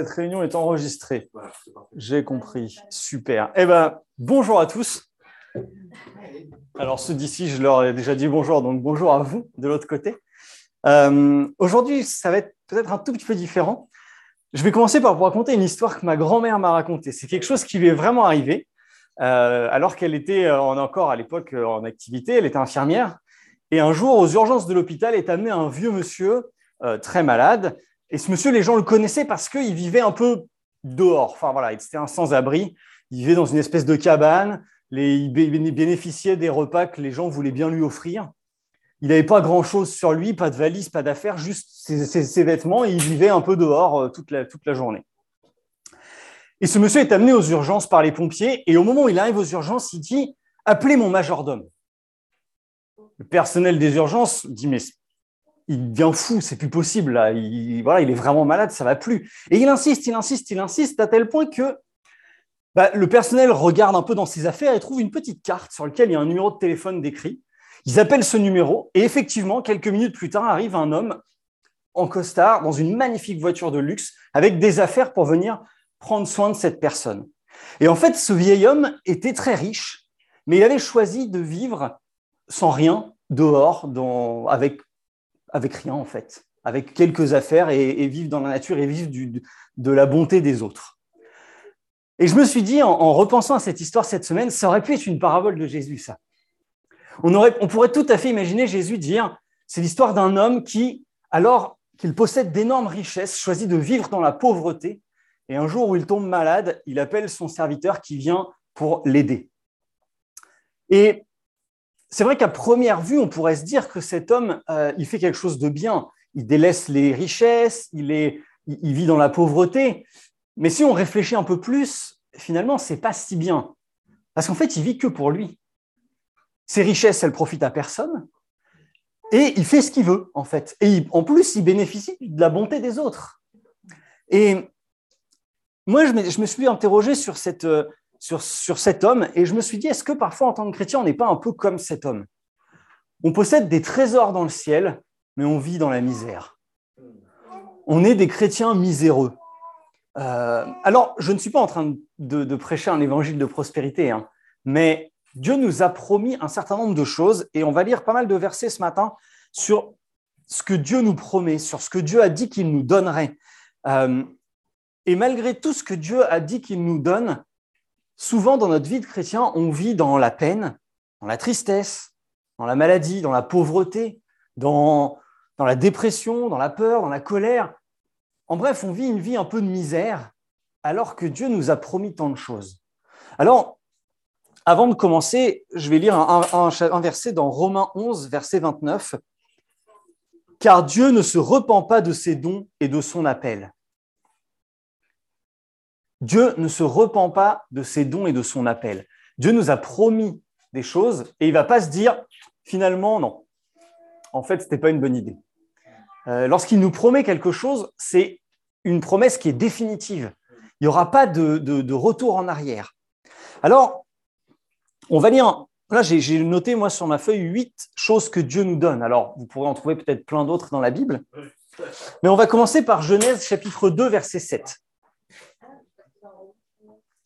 Cette réunion est enregistrée. J'ai compris. Super. Eh bien, bonjour à tous. Alors, ceux d'ici, je leur ai déjà dit bonjour, donc bonjour à vous de l'autre côté. Euh, aujourd'hui, ça va être peut-être un tout petit peu différent. Je vais commencer par vous raconter une histoire que ma grand-mère m'a racontée. C'est quelque chose qui lui est vraiment arrivé euh, alors qu'elle était euh, encore à l'époque en activité, elle était infirmière. Et un jour, aux urgences de l'hôpital, est amené un vieux monsieur très malade et ce monsieur, les gens le connaissaient parce qu'il vivait un peu dehors. Enfin voilà, c'était un sans-abri. Il vivait dans une espèce de cabane. il bénéficiait des repas que les gens voulaient bien lui offrir. Il n'avait pas grand-chose sur lui, pas de valise, pas d'affaires, juste ses, vêtements. Il vivait un peu dehors euh, toute la, toute la journée. Et ce monsieur est amené aux urgences par les pompiers. Et au moment où il arrive aux urgences, il dit Appelez mon majordome. Le personnel des urgences dit Mais il devient fou, c'est plus possible. Là. Il, voilà, il est vraiment malade, ça va plus. Et il insiste, il insiste, il insiste, à tel point que bah, le personnel regarde un peu dans ses affaires et trouve une petite carte sur laquelle il y a un numéro de téléphone décrit. Ils appellent ce numéro et effectivement, quelques minutes plus tard, arrive un homme en costard dans une magnifique voiture de luxe avec des affaires pour venir prendre soin de cette personne. Et en fait, ce vieil homme était très riche, mais il avait choisi de vivre sans rien, dehors, avec avec rien en fait, avec quelques affaires et, vivre dans la nature et vivre de la bonté des autres. Et je me suis dit, en, repensant à cette histoire cette semaine, ça aurait pu être une parabole de Jésus, ça. On, aurait, on pourrait tout à fait imaginer Jésus dire, c'est l'histoire d'un homme qui, alors qu'il possède d'énormes richesses, choisit de vivre dans la pauvreté, et un jour où il tombe malade, il appelle son serviteur qui vient pour l'aider. Et c'est vrai qu'à première vue, on pourrait se dire que cet homme, euh, il fait quelque chose de bien. Il délaisse les richesses, il, est, il vit dans la pauvreté. Mais si on réfléchit un peu plus, finalement, c'est pas si bien. Parce qu'en fait, il vit que pour lui. Ses richesses, elles profitent à personne. Et il fait ce qu'il veut, en fait. Et en plus, il bénéficie de la bonté des autres. Et moi, je me, je me suis interrogé sur cette, euh, sur, cet homme et je me suis dit, est-ce que parfois en tant que chrétien, on n'est pas un peu comme cet homme? On possède des trésors dans le ciel, mais on vit dans la misère. On est des chrétiens miséreux. Euh, alors, je ne suis pas en train de, prêcher un évangile de prospérité, hein, mais Dieu nous a promis un certain nombre de choses et on va lire pas mal de versets ce matin sur ce que Dieu nous promet, sur ce que Dieu a dit qu'il nous donnerait. Euh, et malgré tout ce que Dieu a dit qu'il nous donne, souvent dans notre vie de chrétien, on vit dans la peine, dans la tristesse, dans la maladie, dans la pauvreté, dans, dans la dépression, dans la peur, dans la colère. En bref, on vit une vie un peu de misère alors que Dieu nous a promis tant de choses. Alors, avant de commencer, je vais lire un, un, verset dans Romains 11, verset 29. Car Dieu ne se repent pas de ses dons et de son appel. Dieu ne se repent pas de ses dons et de son appel. Dieu nous a promis des choses et il ne va pas se dire finalement non. En fait, ce n'était pas une bonne idée. Euh, lorsqu'il nous promet quelque chose, c'est une promesse qui est définitive. Il n'y aura pas de, retour en arrière. Alors, on va lire, là j'ai noté moi sur ma feuille huit choses que Dieu nous donne. Alors, vous pourrez en trouver peut-être plein d'autres dans la Bible. Mais on va commencer par Genèse chapitre 2, verset 7.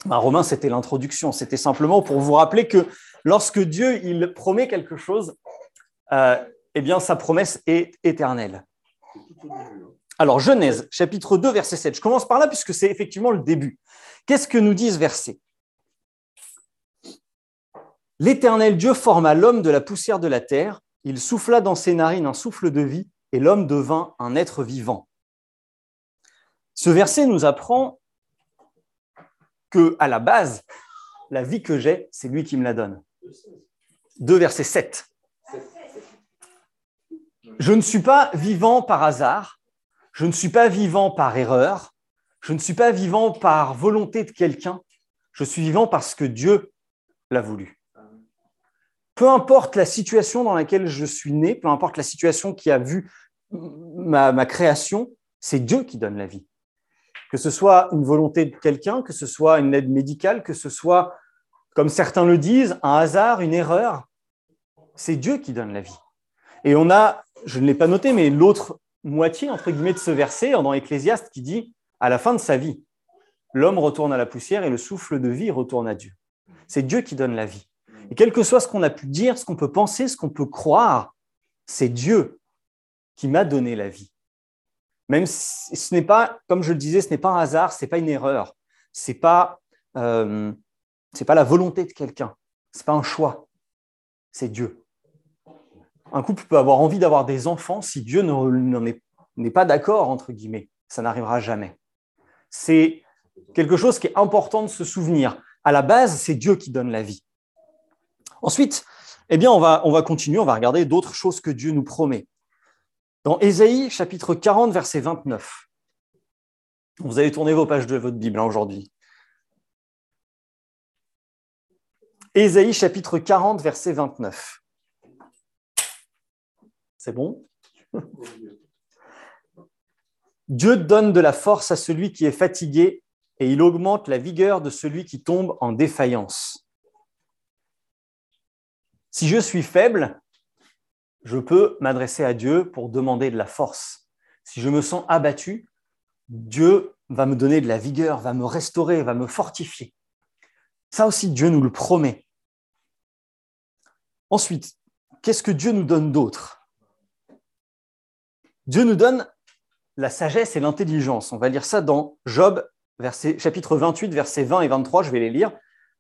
Ben, Romain, c'était l'introduction. C'était simplement pour vous rappeler que lorsque Dieu il promet quelque chose, euh, eh bien, sa promesse est éternelle. Alors, Genèse, chapitre 2, verset 7. Je commence par là puisque c'est effectivement le début. Qu'est-ce que nous dit ce verset L'Éternel Dieu forma l'homme de la poussière de la terre, il souffla dans ses narines un souffle de vie, et l'homme devint un être vivant. Ce verset nous apprend que, à la base, la vie que j'ai, c'est lui qui me la donne. 2 verset 7. Je ne suis pas vivant par hasard, je ne suis pas vivant par erreur, je ne suis pas vivant par volonté de quelqu'un, je suis vivant parce que Dieu l'a voulu. Peu importe la situation dans laquelle je suis né, peu importe la situation qui a vu ma, ma création, c'est Dieu qui donne la vie que ce soit une volonté de quelqu'un, que ce soit une aide médicale, que ce soit, comme certains le disent, un hasard, une erreur. C'est Dieu qui donne la vie. Et on a, je ne l'ai pas noté, mais l'autre moitié, entre guillemets, de ce verset dans Ecclésiaste qui dit, à la fin de sa vie, l'homme retourne à la poussière et le souffle de vie retourne à Dieu. C'est Dieu qui donne la vie. Et quel que soit ce qu'on a pu dire, ce qu'on peut penser, ce qu'on peut croire, c'est Dieu qui m'a donné la vie. Même si ce n'est pas, comme je le disais, ce n'est pas un hasard, ce n'est pas une erreur, ce n'est pas, euh, pas la volonté de quelqu'un, ce n'est pas un choix, c'est Dieu. Un couple peut avoir envie d'avoir des enfants si Dieu n'est pas d'accord, entre guillemets. Ça n'arrivera jamais. C'est quelque chose qui est important de se souvenir. À la base, c'est Dieu qui donne la vie. Ensuite, eh bien, on va, on va continuer, on va regarder d'autres choses que Dieu nous promet. Dans Ésaïe, chapitre 40, verset 29. Vous allez tourner vos pages de votre Bible hein, aujourd'hui. Ésaïe, chapitre 40, verset 29. C'est bon? Dieu donne de la force à celui qui est fatigué et il augmente la vigueur de celui qui tombe en défaillance. Si je suis faible, je peux m'adresser à Dieu pour demander de la force. Si je me sens abattu, Dieu va me donner de la vigueur, va me restaurer, va me fortifier. Ça aussi, Dieu nous le promet. Ensuite, qu'est-ce que Dieu nous donne d'autre? Dieu nous donne la sagesse et l'intelligence. On va lire ça dans Job, chapitre 28, versets 20 et 23, je vais les lire.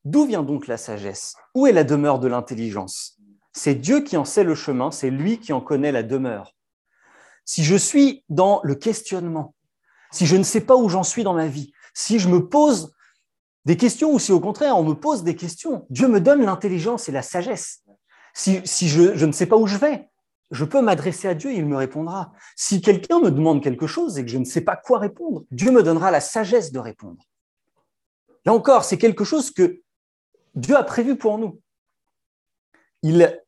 D'où vient donc la sagesse? Où est la demeure de l'intelligence? C'est Dieu qui en sait le chemin, c'est lui qui en connaît la demeure. Si je suis dans le questionnement, si je ne sais pas où j'en suis dans ma vie, si je me pose des questions ou si au contraire on me pose des questions, Dieu me donne l'intelligence et la sagesse. Si, je, ne sais pas où je vais, je peux m'adresser à Dieu et il me répondra. Si quelqu'un me demande quelque chose et que je ne sais pas quoi répondre, Dieu me donnera la sagesse de répondre. Là encore, c'est quelque chose que Dieu a prévu pour nous. Il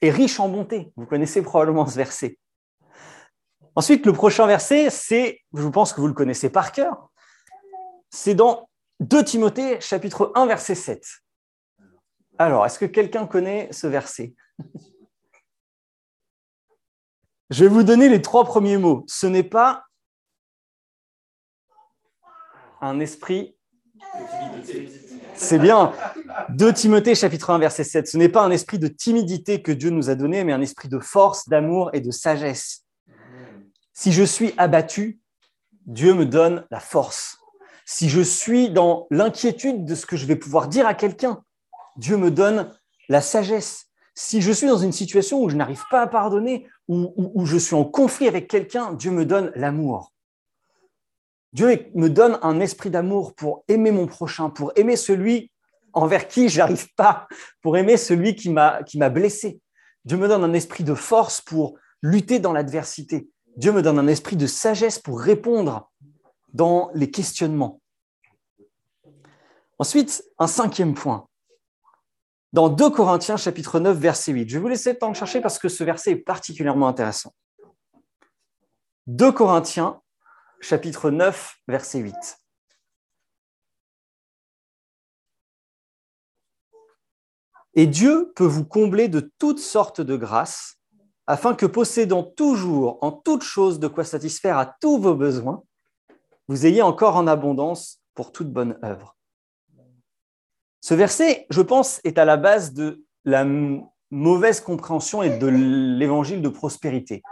est riche en bonté. Vous connaissez probablement ce verset. Ensuite, le prochain verset, c'est, je pense que vous le connaissez par cœur, c'est dans 2 Timothée chapitre 1 verset 7. Alors, est-ce que quelqu'un connaît ce verset? Je vais vous donner les trois premiers mots. Ce n'est pas un esprit. C'est bien. De Timothée, chapitre 1, verset 7. Ce n'est pas un esprit de timidité que Dieu nous a donné, mais un esprit de force, d'amour et de sagesse. Si je suis abattu, Dieu me donne la force. Si je suis dans l'inquiétude de ce que je vais pouvoir dire à quelqu'un, Dieu me donne la sagesse. Si je suis dans une situation où je n'arrive pas à pardonner, où, je suis en conflit avec quelqu'un, Dieu me donne l'amour. Dieu me donne un esprit d'amour pour aimer mon prochain, pour aimer celui envers qui je n'arrive pas, pour aimer celui qui m'a blessé. Dieu me donne un esprit de force pour lutter dans l'adversité. Dieu me donne un esprit de sagesse pour répondre dans les questionnements. Ensuite, un cinquième point dans 2 Corinthiens chapitre 9 verset 8. Je vais vous laisser le temps de chercher parce que ce verset est particulièrement intéressant. 2 Corinthiens chapitre 9 verset 8. Et Dieu peut vous combler de toutes sortes de grâces, afin que possédant toujours en toutes choses de quoi satisfaire à tous vos besoins, vous ayez encore en abondance pour toute bonne œuvre. Ce verset, je pense, est à la base de la mauvaise compréhension et de l'évangile de prospérité.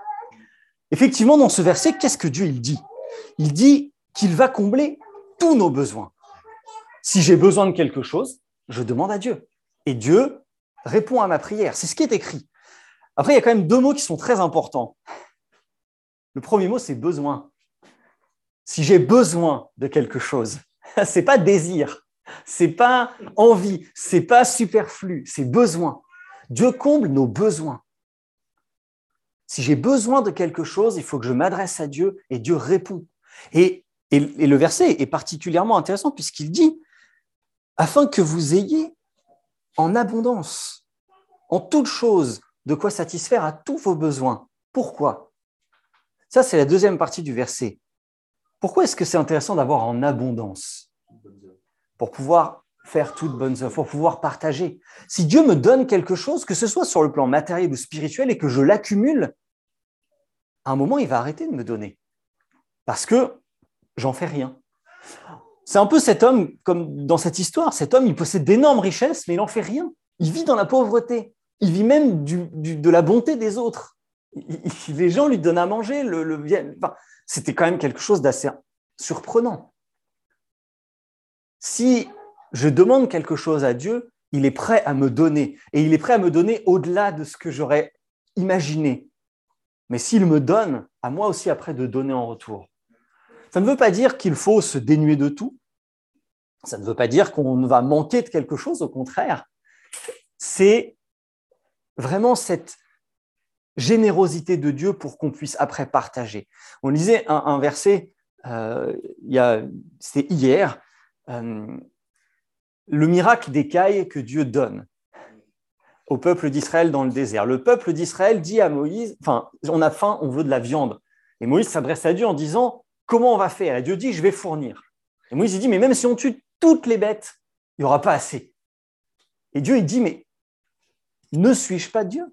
Effectivement, dans ce verset, qu'est-ce que Dieu il dit? Il dit qu'il va combler tous nos besoins. Si j'ai besoin de quelque chose, je demande à Dieu. Et Dieu répond à ma prière. C'est ce qui est écrit. Après, il y a quand même deux mots qui sont très importants. Le premier mot, c'est besoin. Si j'ai besoin de quelque chose, ce n'est pas désir, c'est pas envie, c'est pas superflu, c'est besoin. Dieu comble nos besoins. Si j'ai besoin de quelque chose, il faut que je m'adresse à Dieu et Dieu répond. Et, le verset est particulièrement intéressant puisqu'il dit, afin que vous ayez en abondance, en toute chose, de quoi satisfaire à tous vos besoins. Pourquoi? Ça, c'est la deuxième partie du verset. Pourquoi est-ce que c'est intéressant d'avoir en abondance? Pour pouvoir faire toute bonne œuvre, pour pouvoir partager. Si Dieu me donne quelque chose, que ce soit sur le plan matériel ou spirituel, et que je l'accumule, à un moment, il va arrêter de me donner. Parce que j'en fais rien. C'est un peu cet homme, comme dans cette histoire, cet homme, il possède d'énormes richesses, mais il n'en fait rien. Il vit dans la pauvreté. Il vit même de la bonté des autres. les gens lui donnent à manger. Le, C'était quand même quelque chose d'assez surprenant. Si je demande quelque chose à Dieu, il est prêt à me donner. Et il est prêt à me donner au-delà de ce que j'aurais imaginé. Mais s'il me donne, à moi aussi après de donner en retour. Ça ne veut pas dire qu'il faut se dénuer de tout. Ça ne veut pas dire qu'on va manquer de quelque chose, au contraire. C'est vraiment cette générosité de Dieu pour qu'on puisse après partager. On lisait un, verset, euh, c'était hier, euh, le miracle des cailles que Dieu donne au peuple d'Israël dans le désert. Le peuple d'Israël dit à Moïse, enfin, on a faim, on veut de la viande. Et Moïse s'adresse à Dieu en disant, comment on va faire? Et Dieu dit, je vais fournir. Et Moïse dit, mais même si on tue toutes les bêtes, il n'y aura pas assez. Et Dieu, il dit, mais ne suis-je pas Dieu?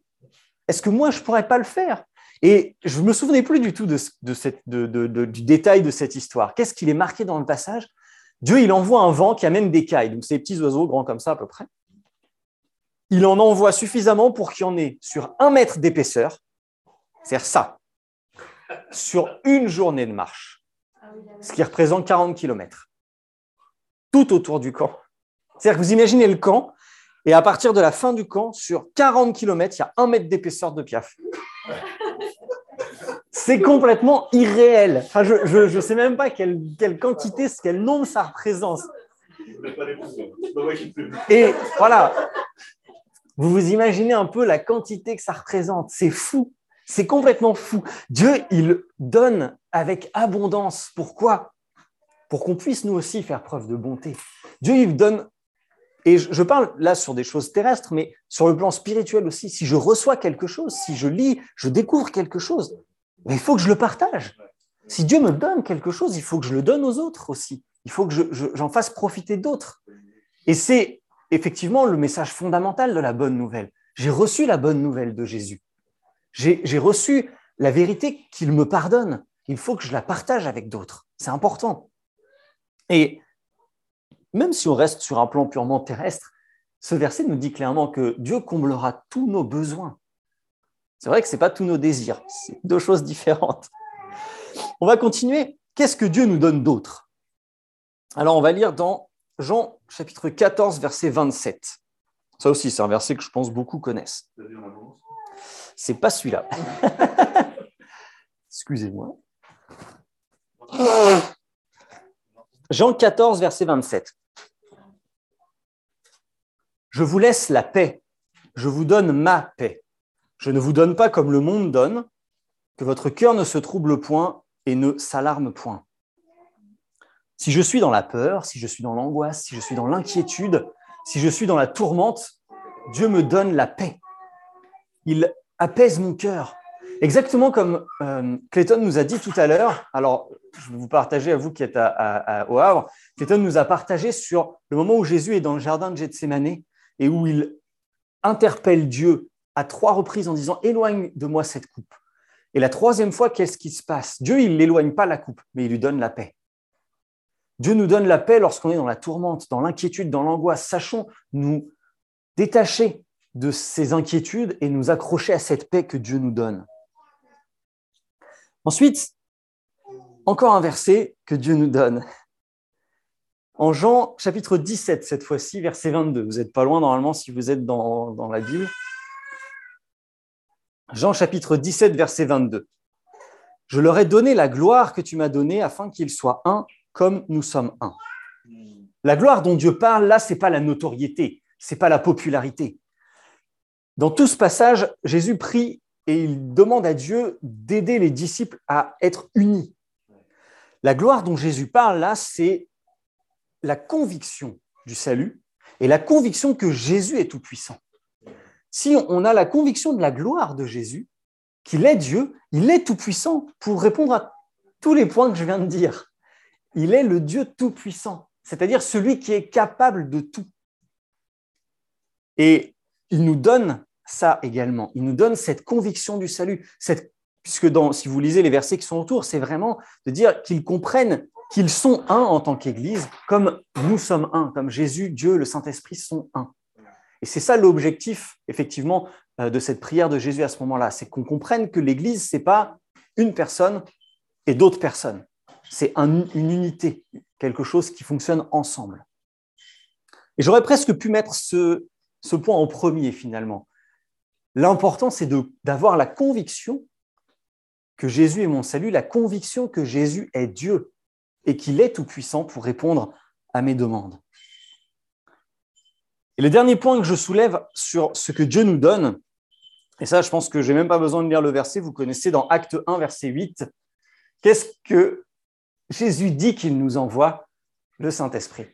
Est-ce que moi, je ne pourrais pas le faire? Et je ne me souvenais plus du tout de, du détail de cette histoire. Qu'est-ce qu'il est marqué dans le passage? Dieu, il envoie un vent qui amène des cailles, donc ces petits oiseaux grands comme ça à peu près. Il en envoie suffisamment pour qu'il y en ait sur un mètre d'épaisseur, c'est-à-dire ça, sur une journée de marche, ce qui représente 40 km, tout autour du camp. C'est-à-dire que vous imaginez le camp, et à partir de la fin du camp, sur 40 km, il y a un mètre d'épaisseur de piaf. C'est complètement irréel. Enfin, je ne sais même pas quelle, quelle quantité, quel nombre ça représente. Et voilà, vous vous imaginez un peu la quantité que ça représente. C'est fou. C'est complètement fou. Dieu, il donne avec abondance. Pourquoi? Pour qu'on puisse nous aussi faire preuve de bonté. Dieu, il donne, et je parle là sur des choses terrestres, mais sur le plan spirituel aussi. Si je reçois quelque chose, si je lis, je découvre quelque chose, mais il faut que je le partage. Si Dieu me donne quelque chose, il faut que je le donne aux autres aussi. Il faut que j'en fasse profiter d'autres. Et c'est effectivement le message fondamental de la bonne nouvelle. J'ai reçu la bonne nouvelle de Jésus. J'ai reçu la vérité qu'il me pardonne. Il faut que je la partage avec d'autres. C'est important. Et même si on reste sur un plan purement terrestre, ce verset nous dit clairement que Dieu comblera tous nos besoins. C'est vrai que ce n'est pas tous nos désirs, c'est deux choses différentes. On va continuer. Qu'est-ce que Dieu nous donne d'autre? Alors, on va lire dans Jean chapitre 14, verset 27. Ça aussi, c'est un verset que je pense beaucoup connaissent. C'est pas celui-là. Excusez-moi. Jean 14, verset 27. Je vous laisse la paix, je vous donne ma paix. Je ne vous donne pas comme le monde donne, que votre cœur ne se trouble point et ne s'alarme point. Si je suis dans la peur, si je suis dans l'angoisse, si je suis dans l'inquiétude, si je suis dans la tourmente, Dieu me donne la paix. Il apaise mon cœur. Exactement comme euh, Clayton nous a dit tout à l'heure, alors je vais vous partager à vous qui êtes au Havre, Clayton nous a partagé sur le moment où Jésus est dans le jardin de Gethsemane et où il interpelle Dieu à trois reprises en disant Éloigne de moi cette coupe. Et la troisième fois, qu'est-ce qui se passe? Dieu, il n'éloigne pas la coupe, mais il lui donne la paix. Dieu nous donne la paix lorsqu'on est dans la tourmente, dans l'inquiétude, dans l'angoisse. Sachons nous détacher de ces inquiétudes et nous accrocher à cette paix que Dieu nous donne. Ensuite, encore un verset que Dieu nous donne. En Jean chapitre 17, cette fois-ci, verset 22. Vous n'êtes pas loin normalement si vous êtes dans, dans la Bible. Jean chapitre 17, verset 22. Je leur ai donné la gloire que tu m'as donnée afin qu'ils soient un comme nous sommes un. La gloire dont Dieu parle, là, ce n'est pas la notoriété, ce n'est pas la popularité. Dans tout ce passage, Jésus prie et il demande à Dieu d'aider les disciples à être unis. La gloire dont Jésus parle là, c'est la conviction du salut et la conviction que Jésus est tout-puissant si on a la conviction de la gloire de Jésus, qu'il est Dieu, il est tout-puissant pour répondre à tous les points que je viens de dire. Il est le Dieu tout-puissant, c'est-à-dire celui qui est capable de tout. Et il nous donne ça également. Il nous donne cette conviction du salut, puisque si vous lisez les versets qui sont autour, c'est vraiment de dire qu'ils comprennent qu'ils sont un en tant qu'Église, comme nous sommes un, comme Jésus, Dieu, le Saint-Esprit sont un. Et c'est ça l'objectif, effectivement, euh, de cette prière de Jésus à ce moment-là, c'est qu'on comprenne que l'Église, ce n'est pas une personne et d'autres personnes. C'est une unité, quelque chose qui fonctionne ensemble. Et j'aurais presque pu mettre ce, ce point en premier, finalement. L'important, c'est d'avoir la conviction que Jésus est mon salut, la conviction que Jésus est Dieu et qu'il est tout-puissant pour répondre à mes demandes. Et le dernier point que je soulève sur ce que Dieu nous donne, et ça, je pense que je n'ai même pas besoin de lire le verset, vous connaissez dans Acte 1, verset 8, qu'est-ce que Jésus dit qu'il nous envoie? Le Saint-Esprit.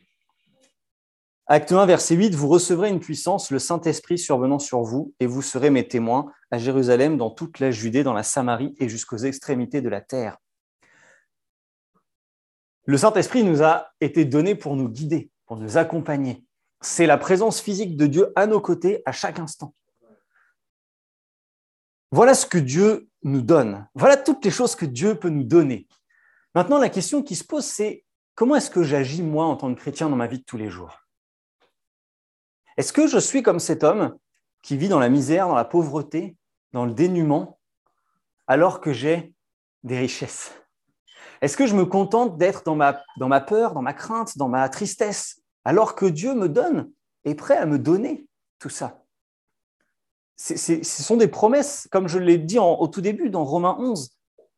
Acte 1, verset 8, vous recevrez une puissance, le Saint-Esprit survenant sur vous, et vous serez mes témoins à Jérusalem, dans toute la Judée, dans la Samarie et jusqu'aux extrémités de la terre. Le Saint-Esprit nous a été donné pour nous guider, pour nous accompagner. C'est la présence physique de Dieu à nos côtés à chaque instant. Voilà ce que Dieu nous donne. Voilà toutes les choses que Dieu peut nous donner. Maintenant, la question qui se pose, c'est comment est-ce que j'agis moi en tant que chrétien dans ma vie de tous les jours? Est-ce que je suis comme cet homme qui vit dans la misère, dans la pauvreté, dans le dénuement, alors que j'ai des richesses? Est-ce que je me contente d'être dans ma, dans ma peur, dans ma crainte, dans ma tristesse, alors que Dieu me donne, est prêt à me donner tout ça Ce sont des promesses, comme je l'ai dit au tout début dans Romains 11.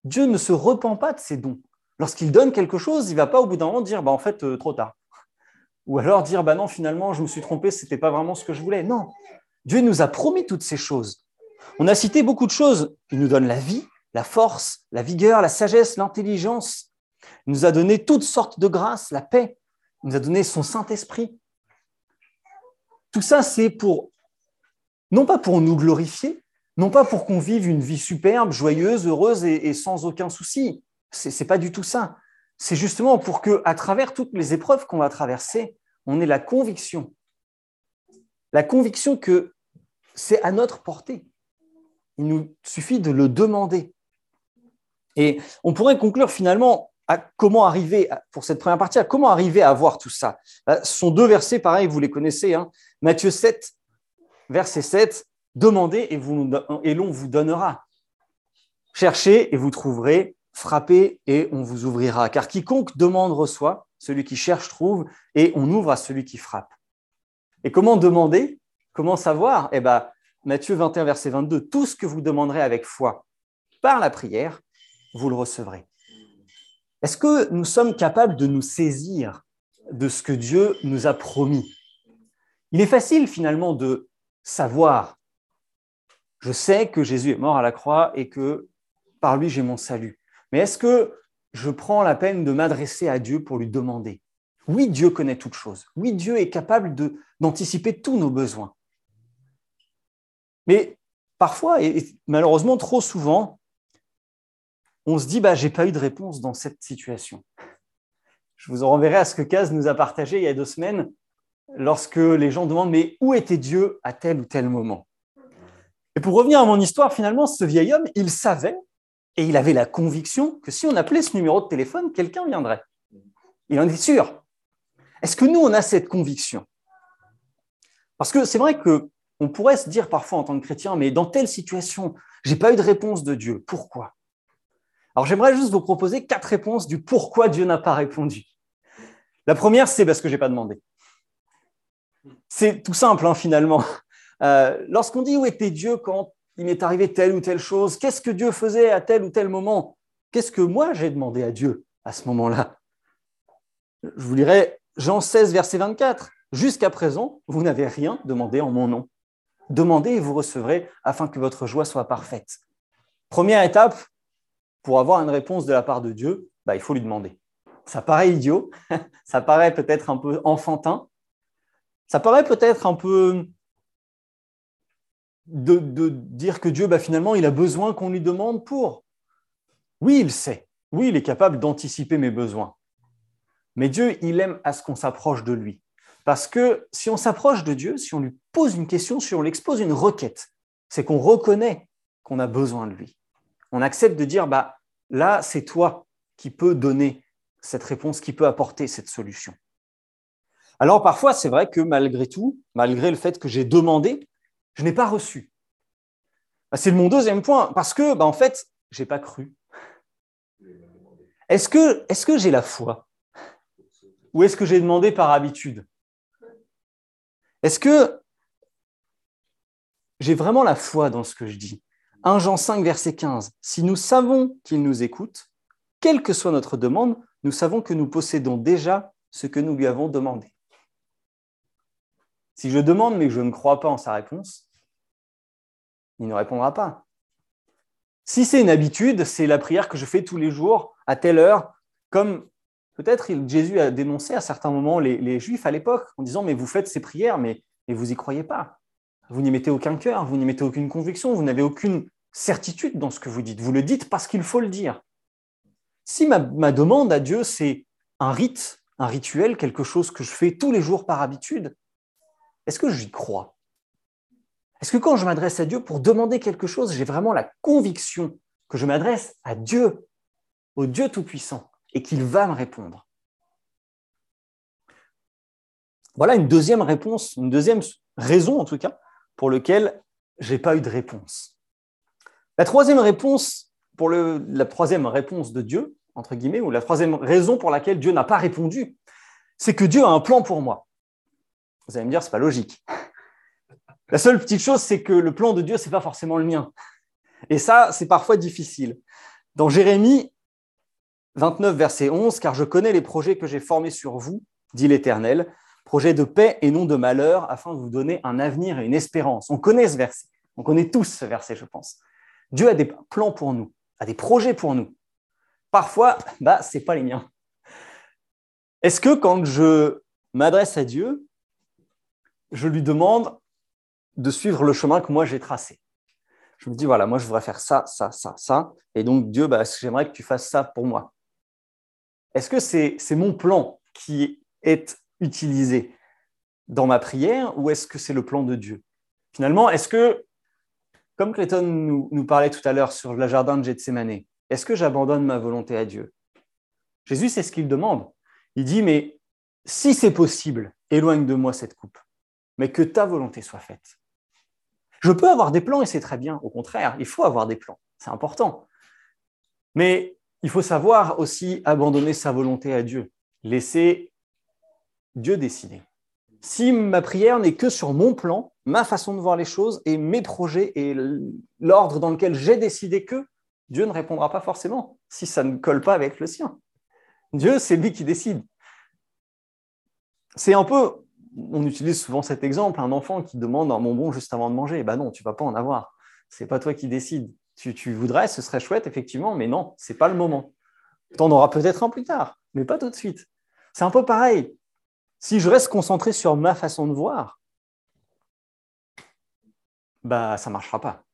Dieu ne se repent pas de ses dons. Lorsqu'il donne quelque chose, il ne va pas au bout d'un moment dire bah, en fait, euh, trop tard. Ou alors dire bah non, finalement, je me suis trompé, ce n'était pas vraiment ce que je voulais. Non, Dieu nous a promis toutes ces choses. On a cité beaucoup de choses. Il nous donne la vie, la force, la vigueur, la sagesse, l'intelligence. Il nous a donné toutes sortes de grâces, la paix. Nous a donné son Saint-Esprit. Tout ça, c'est pour, non pas pour nous glorifier, non pas pour qu'on vive une vie superbe, joyeuse, heureuse et, sans aucun souci. Ce n'est pas du tout ça. C'est justement pour que, à travers toutes les épreuves qu'on va traverser, on ait la conviction, la conviction que c'est à notre portée. Il nous suffit de le demander. Et on pourrait conclure finalement comment arriver, pour cette première partie, à comment arriver à avoir tout ça. Bah, ce sont deux versets, pareil, vous les connaissez. Hein. Matthieu 7, verset 7, Demandez et, l'on vous donnera. Cherchez et vous trouverez. Frappez et on vous ouvrira. Car quiconque demande reçoit, celui qui cherche trouve, et on ouvre à celui qui frappe. Et comment demander? Comment savoir? Eh bien, Matthieu 21, verset 22, tout ce que vous demanderez avec foi par la prière, vous le recevrez. Est-ce que nous sommes capables de nous saisir de ce que Dieu nous a promis? Il est facile finalement de savoir, je sais que Jésus est mort à la croix et que par lui j'ai mon salut. Mais est-ce que je prends la peine de m'adresser à Dieu pour lui demander? Oui, Dieu connaît toutes choses. Oui, Dieu est capable d'anticiper tous nos besoins. Mais parfois, et malheureusement trop souvent, on se dit, bah, j'ai pas eu de réponse dans cette situation. Je vous en renverrai à ce que Kaz nous a partagé il y a deux semaines, lorsque les gens demandent, mais où était Dieu à tel ou tel moment? Et pour revenir à mon histoire, finalement, ce vieil homme, il savait et il avait la conviction que si on appelait ce numéro de téléphone, quelqu'un viendrait. Il en est sûr. Est-ce que nous, on a cette conviction? Parce que c'est vrai que on pourrait se dire parfois en tant que chrétien, mais dans telle situation, j'ai pas eu de réponse de Dieu. Pourquoi? Alors j'aimerais juste vous proposer quatre réponses du pourquoi Dieu n'a pas répondu. La première, c'est parce que je n'ai pas demandé. C'est tout simple hein, finalement. Euh, lorsqu'on dit où était Dieu quand il m'est arrivé telle ou telle chose, qu'est-ce que Dieu faisait à tel ou tel moment? Qu'est-ce que moi j'ai demandé à Dieu à ce moment-là? Je vous lirai Jean 16, verset 24. Jusqu'à présent, vous n'avez rien demandé en mon nom. Demandez et vous recevrez afin que votre joie soit parfaite. Première étape, pour avoir une réponse de la part de Dieu, bah, il faut lui demander. Ça paraît idiot, ça paraît peut-être un peu enfantin, ça paraît peut-être un peu de, dire que Dieu, bah, finalement, il a besoin qu'on lui demande pour. Oui, il sait. Oui, il est capable d'anticiper mes besoins. Mais Dieu, il aime à ce qu'on s'approche de lui. Parce que si on s'approche de Dieu, si on lui pose une question, si on lui expose une requête, c'est qu'on reconnaît qu'on a besoin de lui on accepte de dire, bah, là, c'est toi qui peux donner cette réponse, qui peut apporter cette solution. Alors parfois, c'est vrai que malgré tout, malgré le fait que j'ai demandé, je n'ai pas reçu. Bah, c'est mon deuxième point, parce que, bah, en fait, je n'ai pas cru. Est-ce que, j'ai la foi? Ou est-ce que j'ai demandé par habitude? Est-ce que j'ai vraiment la foi dans ce que je dis? 1 Jean 5, verset 15. Si nous savons qu'il nous écoute, quelle que soit notre demande, nous savons que nous possédons déjà ce que nous lui avons demandé. Si je demande mais je ne crois pas en sa réponse, il ne répondra pas. Si c'est une habitude, c'est la prière que je fais tous les jours à telle heure, comme peut-être Jésus a dénoncé à certains moments les, Juifs à l'époque en disant mais vous faites ces prières mais, mais vous n'y croyez pas. Vous n'y mettez aucun cœur, vous n'y mettez aucune conviction, vous n'avez aucune certitude dans ce que vous dites. Vous le dites parce qu'il faut le dire. Si ma, ma demande à Dieu, c'est un rite, un rituel, quelque chose que je fais tous les jours par habitude, est-ce que j'y crois? Est-ce que quand je m'adresse à Dieu pour demander quelque chose, j'ai vraiment la conviction que je m'adresse à Dieu, au Dieu Tout-Puissant, et qu'il va me répondre? Voilà une deuxième réponse, une deuxième raison en tout cas, pour laquelle je n'ai pas eu de réponse. La troisième réponse, pour la troisième réponse de Dieu, entre guillemets, ou la troisième raison pour laquelle Dieu n'a pas répondu, c'est que Dieu a un plan pour moi. Vous allez me dire, c'est pas logique. La seule petite chose, c'est que le plan de Dieu, c'est pas forcément le mien. Et ça, c'est parfois difficile. Dans Jérémie 29, verset 11, car je connais les projets que j'ai formés sur vous, dit l'Éternel, projets de paix et non de malheur, afin de vous donner un avenir et une espérance. On connaît ce verset. On connaît tous ce verset, je pense. Dieu a des plans pour nous, a des projets pour nous. Parfois, bah, ce n'est pas les miens. Est-ce que quand je m'adresse à Dieu, je lui demande de suivre le chemin que moi j'ai tracé? Je me dis, voilà, moi je voudrais faire ça, ça, ça, ça. Et donc, Dieu, bah, j'aimerais que tu fasses ça pour moi. Est-ce que c'est mon plan qui est utilisé dans ma prière ou est-ce que c'est le plan de Dieu? Finalement, est-ce que, comme Clayton nous, nous parlait tout à l'heure sur le jardin de Gethsemane, est-ce que j'abandonne ma volonté à Dieu? Jésus, c'est ce qu'il demande. Il dit, mais si c'est possible, éloigne de moi cette coupe mais que ta volonté soit faite. Je peux avoir des plans et c'est très bien. Au contraire, il faut avoir des plans. C'est important. Mais il faut savoir aussi abandonner sa volonté à Dieu. Laisser Dieu décider. Si ma prière n'est que sur mon plan, ma façon de voir les choses et mes projets et l'ordre dans lequel j'ai décidé que, Dieu ne répondra pas forcément si ça ne colle pas avec le sien. Dieu, c'est lui qui décide. C'est un peu on utilise souvent cet exemple, un enfant qui demande un bonbon juste avant de manger. Ben non, tu vas pas en avoir. C'est pas toi qui décides. Tu, voudrais, ce serait chouette, effectivement, mais non, c'est pas le moment. Tu en auras peut-être un plus tard, mais pas tout de suite. C'est un peu pareil. Si je reste concentré sur ma façon de voir, bah ça marchera pas.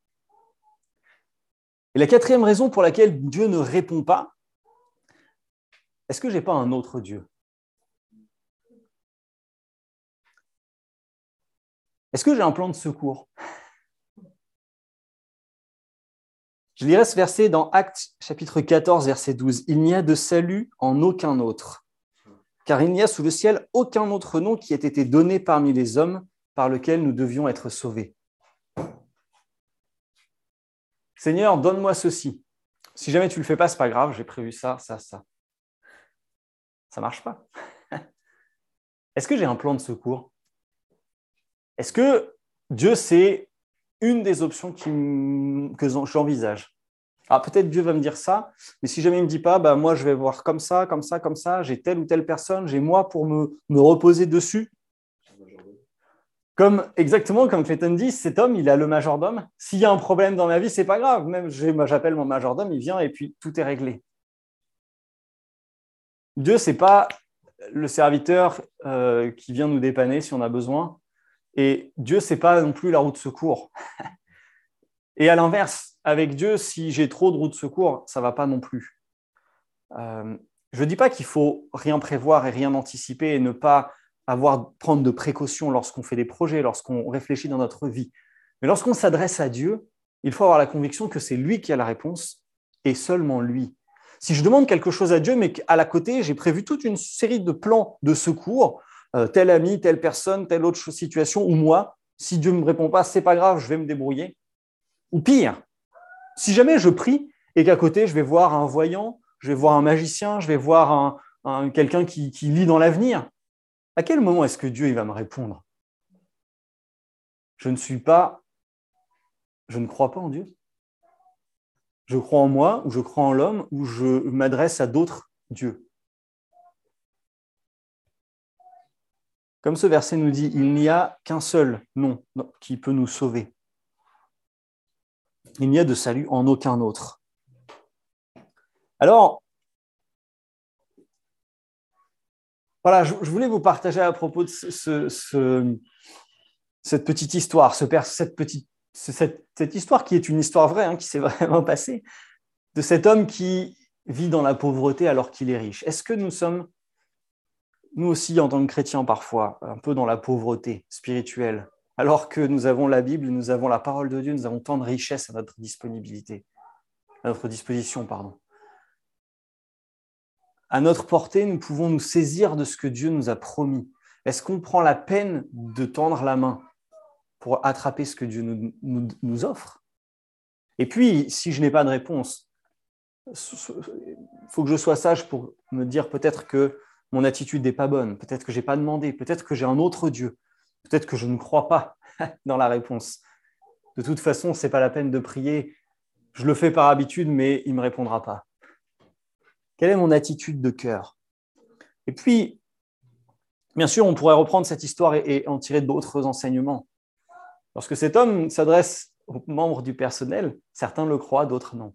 Et la quatrième raison pour laquelle Dieu ne répond pas, est-ce que j'ai pas un autre Dieu? Est-ce que j'ai un plan de secours? Je lirai ce verset dans Actes chapitre 14, verset 12. Il n'y a de salut en aucun autre, car il n'y a sous le ciel aucun autre nom qui ait été donné parmi les hommes par lequel nous devions être sauvés. Seigneur, donne-moi ceci. Si jamais tu ne le fais pas, ce n'est pas grave, j'ai prévu ça, ça, ça. Ça ne marche pas. Est-ce que j'ai un plan de secours? Est-ce que Dieu, c'est une des options que j'envisage? Alors peut-être Dieu va me dire ça, mais si jamais il ne me dit pas, bah, moi je vais voir comme ça, comme ça, comme ça, j'ai telle ou telle personne, j'ai moi pour me, reposer dessus. Comme, exactement comme Clayton dit, cet homme, il a le majordome. S'il y a un problème dans ma vie, c'est pas grave. Même j'appelle mon majordome, il vient et puis tout est réglé. Dieu, c'est pas le serviteur euh, qui vient nous dépanner si on a besoin. Et Dieu, c'est pas non plus la roue de secours. Et à l'inverse, avec Dieu, si j'ai trop de roue de secours, ça va pas non plus. Euh, je ne dis pas qu'il faut rien prévoir et rien anticiper et ne pas avoir prendre de précautions lorsqu'on fait des projets, lorsqu'on réfléchit dans notre vie. Mais lorsqu'on s'adresse à Dieu, il faut avoir la conviction que c'est lui qui a la réponse et seulement lui. Si je demande quelque chose à Dieu, mais qu'à la côté, j'ai prévu toute une série de plans de secours, euh, tel ami, telle personne, telle autre situation, ou moi, si Dieu ne me répond pas, c'est pas grave, je vais me débrouiller. Ou pire, si jamais je prie et qu'à côté, je vais voir un voyant, je vais voir un magicien, je vais voir un, quelqu'un qui, qui lit dans l'avenir, à quel moment est-ce que Dieu va me répondre? Je ne suis pas, je ne crois pas en Dieu. Je crois en moi, ou je crois en l'homme, ou je m'adresse à d'autres dieux. Comme ce verset nous dit, il n'y a qu'un seul nom qui peut nous sauver. Il n'y a de salut en aucun autre. Alors, voilà, je, voulais vous partager à propos de cette petite histoire, cette, histoire qui est une histoire vraie, hein, qui s'est vraiment passée, de cet homme qui vit dans la pauvreté alors qu'il est riche. Est-ce que nous sommes nous aussi, en tant que chrétiens, parfois, un peu dans la pauvreté spirituelle, alors que nous avons la Bible, nous avons la parole de Dieu, nous avons tant de richesses à notre disponibilité, à notre disposition, pardon. À notre portée, nous pouvons nous saisir de ce que Dieu nous a promis. Est-ce qu'on prend la peine de tendre la main pour attraper ce que Dieu nous, nous offre? Et puis, si je n'ai pas de réponse, il faut que je sois sage pour me dire peut-être que mon attitude n'est pas bonne, peut-être que je n'ai pas demandé, peut-être que j'ai un autre Dieu, peut-être que je ne crois pas dans la réponse. De toute façon, ce n'est pas la peine de prier. Je le fais par habitude, mais il ne me répondra pas. Quelle est mon attitude de cœur? Et puis, bien sûr, on pourrait reprendre cette histoire et, en tirer d'autres enseignements. Lorsque cet homme s'adresse aux membres du personnel, certains le croient, d'autres non.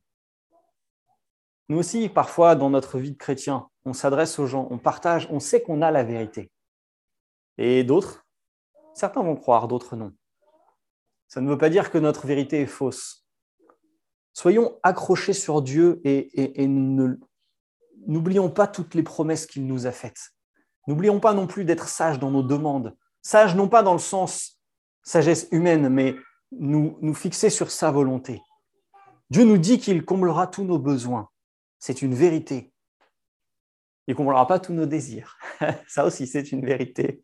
Nous aussi, parfois, dans notre vie de chrétien, on s'adresse aux gens, on partage, on sait qu'on a la vérité. Et d'autres, certains vont croire, d'autres non. Ça ne veut pas dire que notre vérité est fausse. Soyons accrochés sur Dieu et, n'oublions pas toutes les promesses qu'il nous a faites. N'oublions pas non plus d'être sages dans nos demandes. Sages non pas dans le sens sagesse humaine, mais nous, nous fixer sur sa volonté. Dieu nous dit qu'il comblera tous nos besoins. C'est une vérité. Il ne comblera pas tous nos désirs. Ça aussi, c'est une vérité.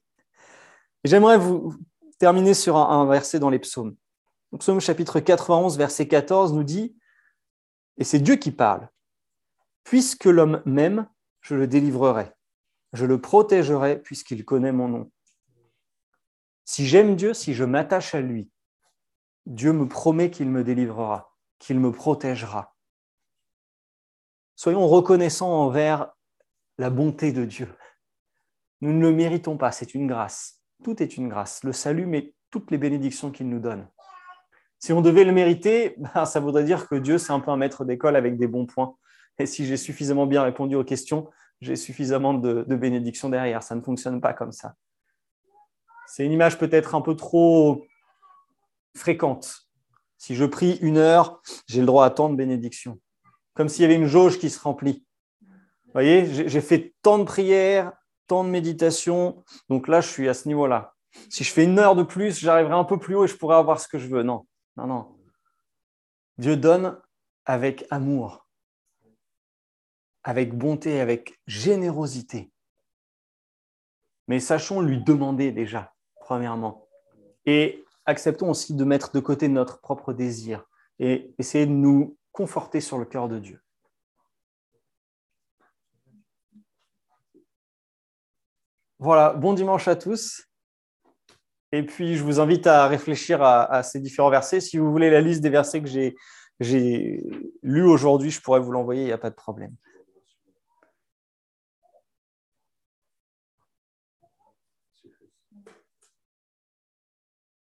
J'aimerais vous terminer sur un, verset dans les psaumes. psaume chapitre 91, verset 14 nous dit, et c'est Dieu qui parle, Puisque l'homme m'aime, je le délivrerai. Je le protégerai puisqu'il connaît mon nom. Si j'aime Dieu, si je m'attache à lui, Dieu me promet qu'il me délivrera, qu'il me protégera. Soyons reconnaissants envers la bonté de Dieu. Nous ne le méritons pas, c'est une grâce. Tout est une grâce. Le salut, mais toutes les bénédictions qu'il nous donne. Si on devait le mériter, ben, ça voudrait dire que Dieu, c'est un peu un maître d'école avec des bons points. Et si j'ai suffisamment bien répondu aux questions, j'ai suffisamment de, de bénédictions derrière. Ça ne fonctionne pas comme ça. C'est une image peut-être un peu trop fréquente. Si je prie une heure, j'ai le droit à tant de bénédictions comme s'il y avait une jauge qui se remplit. Vous voyez, j'ai fait tant de prières, tant de méditations, donc là, je suis à ce niveau-là. Si je fais une heure de plus, j'arriverai un peu plus haut et je pourrai avoir ce que je veux. Non, non, non. Dieu donne avec amour, avec bonté, avec générosité. Mais sachons lui demander déjà, premièrement. Et acceptons aussi de mettre de côté notre propre désir et essayer de nous conforter sur le cœur de Dieu. Voilà, bon dimanche à tous. Et puis, je vous invite à réfléchir à, ces différents versets. Si vous voulez la liste des versets que j'ai lus aujourd'hui, je pourrais vous l'envoyer, il n'y a pas de problème.